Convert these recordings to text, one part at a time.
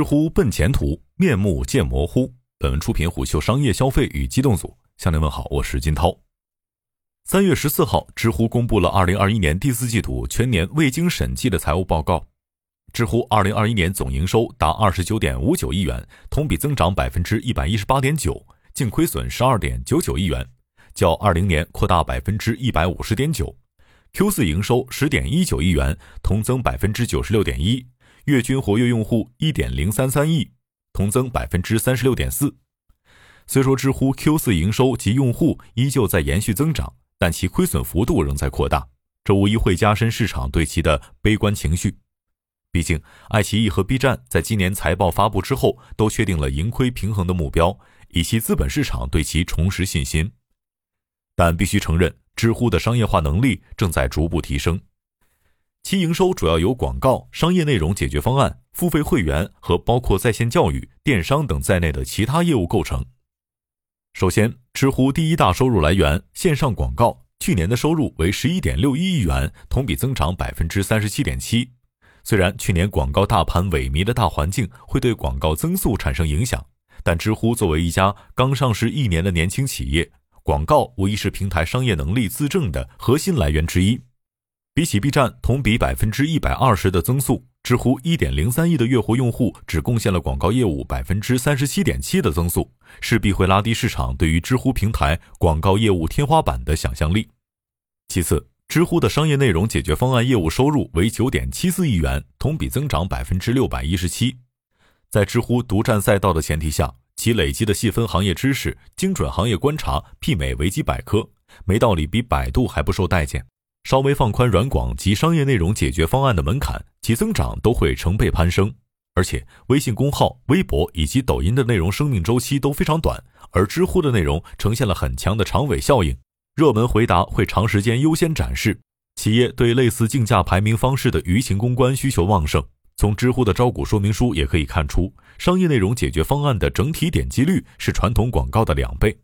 知乎奔前途，面目渐模糊。本文出品虎嗅商业消费与机动组，向您问好，我是金涛。三月十四号，知乎公布了二零二一年第四季度全年未经审计的财务报告。知乎二零二一年总营收达二十九点五九亿元，同比增长百分之一百一十八点九，净亏损十二点九九亿元，较二零年扩大百分之一百五十点九。Q 四营收十点一九亿元，同增百分之九十六点一。月均活跃用户一点零三三亿，同增百分之三十六点四。虽说知乎 Q 四营收及用户依旧在延续增长，但其亏损幅度仍在扩大，这无疑会加深市场对其的悲观情绪。毕竟，爱奇艺和 B 站在今年财报发布之后，都确定了盈亏平衡的目标，以期资本市场对其重拾信心。但必须承认，知乎的商业化能力正在逐步提升。其营收主要由广告、商业内容解决方案、付费会员和包括在线教育、电商等在内的其他业务构成。首先，知乎第一大收入来源线上广告，去年的收入为十一点六一亿元，同比增长百分之三十七点七。虽然去年广告大盘萎靡的大环境会对广告增速产生影响，但知乎作为一家刚上市一年的年轻企业，广告无疑是平台商业能力自证的核心来源之一。比起 B 站同比百分之一百二十的增速，知乎一点零三亿的月活用户只贡献了广告业务百分之三十七点七的增速，势必会拉低市场对于知乎平台广告业务天花板的想象力。其次，知乎的商业内容解决方案业务收入为九点七四亿元，同比增长百分之六百一十七。在知乎独占赛道的前提下，其累积的细分行业知识、精准行业观察媲美维基百科，没道理比百度还不受待见。稍微放宽软广及商业内容解决方案的门槛，其增长都会成倍攀升。而且，微信公号、微博以及抖音的内容生命周期都非常短，而知乎的内容呈现了很强的长尾效应，热门回答会长时间优先展示。企业对类似竞价排名方式的舆情公关需求旺盛。从知乎的招股说明书也可以看出，商业内容解决方案的整体点击率是传统广告的两倍。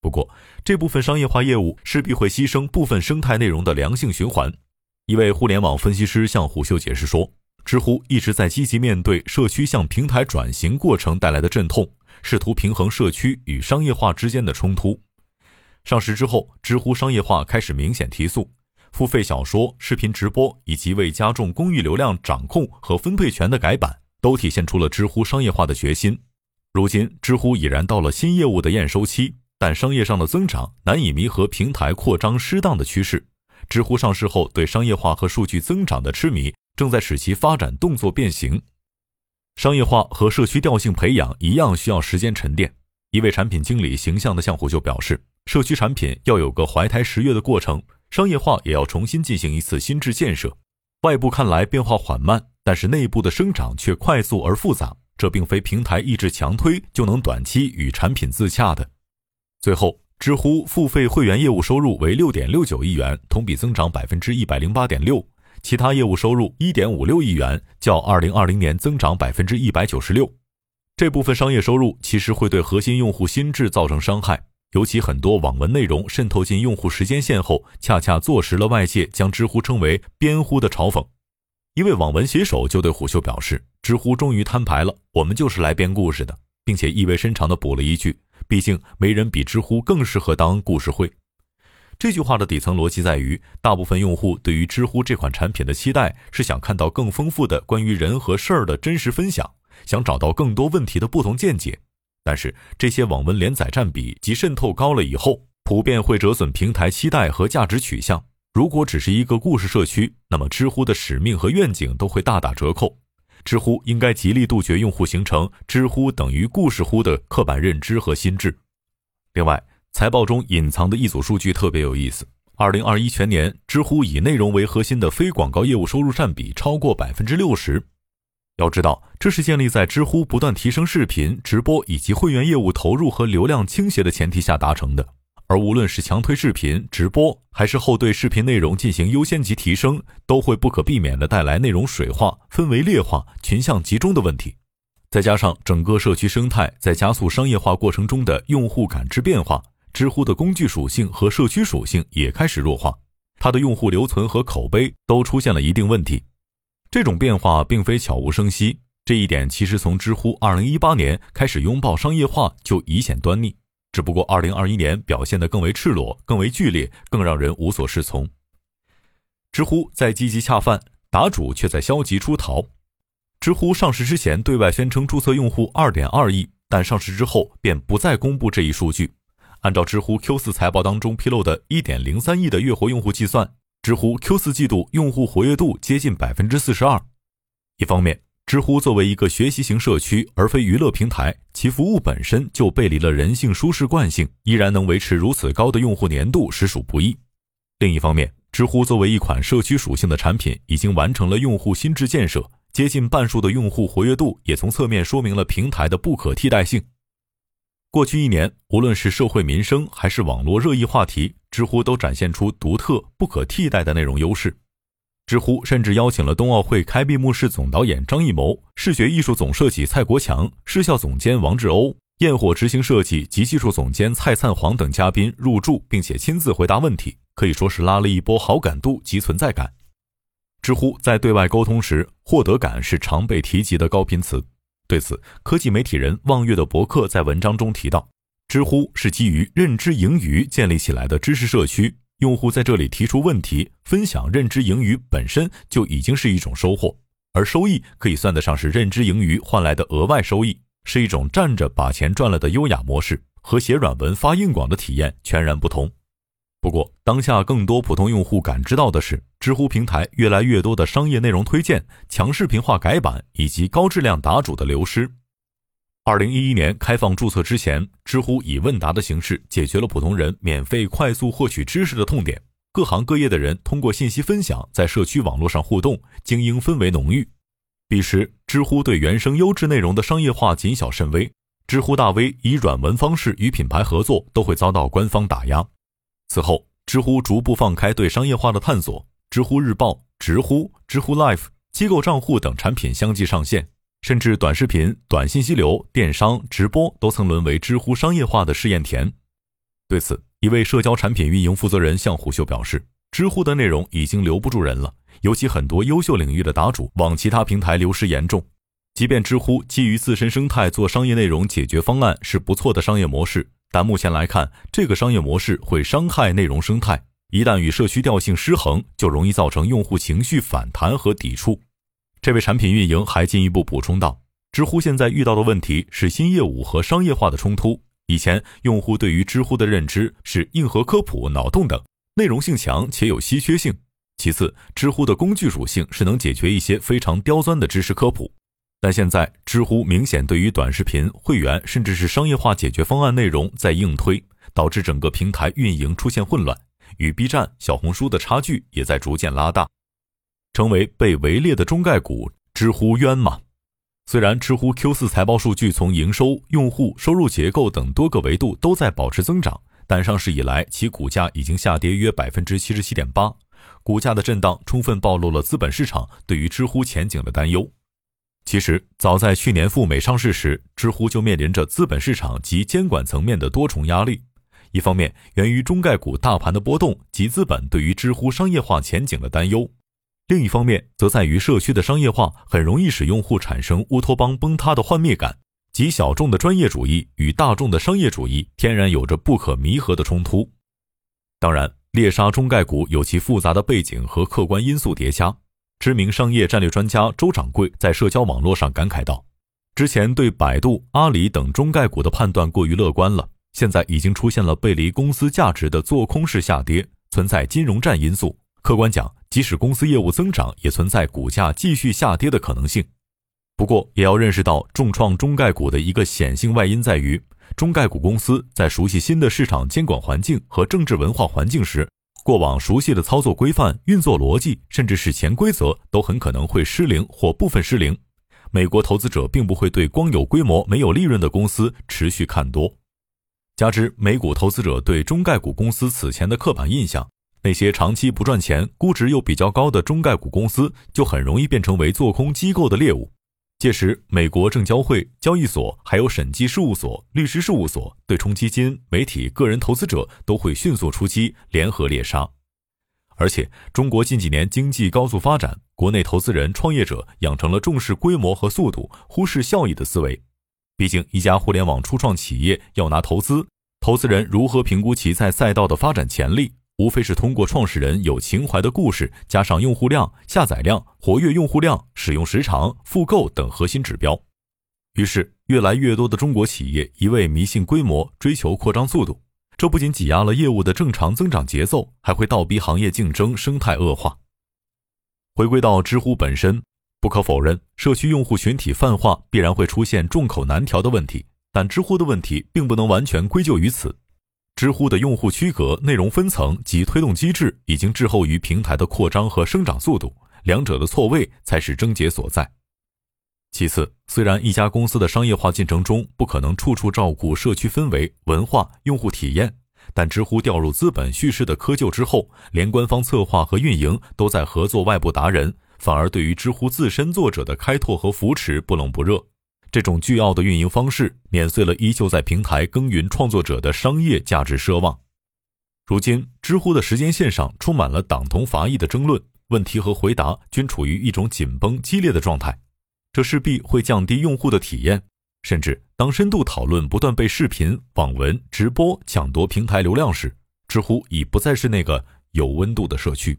不过，这部分商业化业务势必会牺牲部分生态内容的良性循环。一位互联网分析师向虎嗅解释说：“知乎一直在积极面对社区向平台转型过程带来的阵痛，试图平衡社区与商业化之间的冲突。上市之后，知乎商业化开始明显提速，付费小说、视频直播以及为加重公域流量掌控和分配权的改版，都体现出了知乎商业化的决心。如今，知乎已然到了新业务的验收期。”但商业上的增长难以弥合平台扩张失当的趋势。知乎上市后对商业化和数据增长的痴迷，正在使其发展动作变形。商业化和社区调性培养一样需要时间沉淀。一位产品经理形象的向虎就表示，社区产品要有个怀胎十月的过程，商业化也要重新进行一次心智建设。外部看来变化缓慢，但是内部的生长却快速而复杂。这并非平台意志强推就能短期与产品自洽的。最后，知乎付费会员业务收入为六点六九亿元，同比增长百分之一百零八点六；其他业务收入一点五六亿元，较二零二零年增长百分之一百九十六。这部分商业收入其实会对核心用户心智造成伤害，尤其很多网文内容渗透进用户时间线后，恰恰坐实了外界将知乎称为“边乎”的嘲讽。一位网文写手就对虎嗅表示：“知乎终于摊牌了，我们就是来编故事的。”并且意味深长地补了一句。毕竟，没人比知乎更适合当故事会。这句话的底层逻辑在于，大部分用户对于知乎这款产品的期待是想看到更丰富的关于人和事儿的真实分享，想找到更多问题的不同见解。但是，这些网文连载占比及渗透高了以后，普遍会折损平台期待和价值取向。如果只是一个故事社区，那么知乎的使命和愿景都会大打折扣。知乎应该极力杜绝用户形成“知乎等于故事乎”的刻板认知和心智。另外，财报中隐藏的一组数据特别有意思：二零二一全年，知乎以内容为核心的非广告业务收入占比超过百分之六十。要知道，这是建立在知乎不断提升视频、直播以及会员业务投入和流量倾斜的前提下达成的。而无论是强推视频直播，还是后对视频内容进行优先级提升，都会不可避免地带来内容水化、氛围劣化、群像集中的问题。再加上整个社区生态在加速商业化过程中的用户感知变化，知乎的工具属性和社区属性也开始弱化，它的用户留存和口碑都出现了一定问题。这种变化并非悄无声息，这一点其实从知乎2018年开始拥抱商业化就已显端倪，只不过2021年表现得更为赤裸、更为剧烈，更让人无所适从。知乎在积极恰饭，答主却在消极出逃。知乎上市之前对外宣称注册用户2.2亿，但上市之后便不再公布这一数据。按照知乎 Q4 财报当中披露的1.03亿的月活用户计算，知乎 Q4 季度用户活跃度接近百分之四十二。一方面，知乎作为一个学习型社区而非娱乐平台，其服务本身就背离了人性舒适惯性，依然能维持如此高的用户粘度实属不易。另一方面，知乎作为一款社区属性的产品，已经完成了用户心智建设，接近半数的用户活跃度也从侧面说明了平台的不可替代性。过去一年，无论是社会民生还是网络热议话题，知乎都展现出独特不可替代的内容优势。知乎甚至邀请了冬奥会开闭幕式总导演张艺谋、视觉艺术总设计蔡国强、视效总监王志欧、焰火执行设计及技术总监蔡灿煌等嘉宾入驻，并且亲自回答问题，可以说是拉了一波好感度及存在感。知乎在对外沟通时，获得感是常被提及的高频词。对此，科技媒体人望月的博客在文章中提到，知乎是基于认知盈余建立起来的知识社区。用户在这里提出问题、分享认知盈余本身就已经是一种收获，而收益可以算得上是认知盈余换来的额外收益，是一种站着把钱赚了的优雅模式，和写软文发硬广的体验全然不同。不过，当下更多普通用户感知到的是，知乎平台越来越多的商业内容推荐、强视频化改版以及高质量答主的流失。二零一一年开放注册之前，知乎以问答的形式解决了普通人免费快速获取知识的痛点。各行各业的人通过信息分享，在社区网络上互动，精英氛围浓郁。彼时，知乎对原生优质内容的商业化谨小慎微，知乎大 V 以软文方式与品牌合作，都会遭到官方打压。此后，知乎逐步放开对商业化的探索，知乎日报、知乎、知乎 Life、机构账户等产品相继上线。甚至短视频、短信息流、电商、直播都曾沦为知乎商业化的试验田。对此，一位社交产品运营负责人向虎嗅表示：“知乎的内容已经留不住人了，尤其很多优秀领域的答主往其他平台流失严重。即便知乎基于自身生态做商业内容解决方案是不错的商业模式，但目前来看，这个商业模式会伤害内容生态。一旦与社区调性失衡，就容易造成用户情绪反弹和抵触。”这位产品运营还进一步补充道：“知乎现在遇到的问题是新业务和商业化的冲突。以前用户对于知乎的认知是硬核科普、脑洞等，内容性强且有稀缺性。其次，知乎的工具属性是能解决一些非常刁钻的知识科普。但现在，知乎明显对于短视频、会员甚至是商业化解决方案内容在硬推，导致整个平台运营出现混乱，与 B 站、小红书的差距也在逐渐拉大。”成为被围猎的中概股，知乎冤吗？虽然知乎 Q 四财报数据从营收、用户、收入结构等多个维度都在保持增长，但上市以来其股价已经下跌约百分之七十七点八。股价的震荡充分暴露了资本市场对于知乎前景的担忧。其实，早在去年赴美上市时，知乎就面临着资本市场及监管层面的多重压力。一方面，源于中概股大盘的波动及资本对于知乎商业化前景的担忧。另一方面，则在于社区的商业化很容易使用户产生乌托邦崩塌的幻灭感，即小众的专业主义与大众的商业主义天然有着不可弥合的冲突。当然，猎杀中概股有其复杂的背景和客观因素叠加。知名商业战略专家周掌柜在社交网络上感慨道：“之前对百度、阿里等中概股的判断过于乐观了，现在已经出现了背离公司价值的做空式下跌，存在金融战因素。客观讲。”即使公司业务增长，也存在股价继续下跌的可能性。不过，也要认识到重创中概股的一个显性外因在于，中概股公司在熟悉新的市场监管环境和政治文化环境时，过往熟悉的操作规范、运作逻辑，甚至是潜规则，都很可能会失灵或部分失灵。美国投资者并不会对光有规模没有利润的公司持续看多，加之美股投资者对中概股公司此前的刻板印象。那些长期不赚钱、估值又比较高的中概股公司，就很容易变成为做空机构的猎物。届时，美国证交会、交易所、还有审计事务所、律师事务所、对冲基金、媒体、个人投资者都会迅速出击，联合猎杀。而且，中国近几年经济高速发展，国内投资人、创业者养成了重视规模和速度、忽视效益的思维。毕竟，一家互联网初创企业要拿投资，投资人如何评估其在赛道的发展潜力？无非是通过创始人有情怀的故事，加上用户量、下载量、活跃用户量、使用时长、复购等核心指标。于是，越来越多的中国企业一味迷信规模，追求扩张速度，这不仅挤压了业务的正常增长节奏，还会倒逼行业竞争生态恶化。回归到知乎本身，不可否认，社区用户群体泛化必然会出现众口难调的问题，但知乎的问题并不能完全归咎于此。知乎的用户区隔、内容分层及推动机制已经滞后于平台的扩张和生长速度，两者的错位才是症结所在。其次，虽然一家公司的商业化进程中不可能处处照顾社区氛围、文化、用户体验，但知乎掉入资本叙事的窠臼之后，连官方策划和运营都在合作外部达人，反而对于知乎自身作者的开拓和扶持不冷不热。这种巨傲的运营方式，碾碎了依旧在平台耕耘创作者的商业价值奢望。如今，知乎的时间线上充满了党同伐异的争论，问题和回答均处于一种紧绷激烈的状态，这势必会降低用户的体验。甚至当深度讨论不断被视频、网文、直播抢夺平台流量时，知乎已不再是那个有温度的社区。